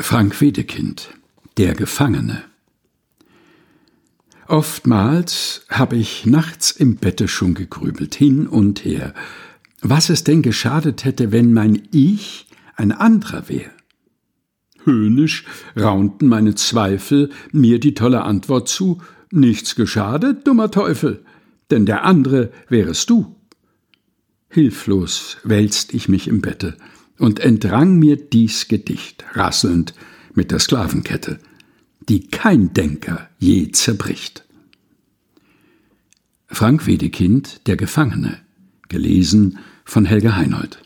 Frank Wedekind Der Gefangene Oftmals habe ich nachts im Bette schon gegrübelt, hin und her, was es denn geschadet hätte, wenn mein Ich ein anderer wäre. Höhnisch raunten meine Zweifel mir die tolle Antwort zu, nichts geschadet, dummer Teufel, denn der andere wärest du. Hilflos wälzt ich mich im Bette und entrang mir dies Gedicht, rasselnd mit der Sklavenkette, die kein Denker je zerbricht. Frank Wedekind, Der Gefangene, gelesen von Helge Heinold.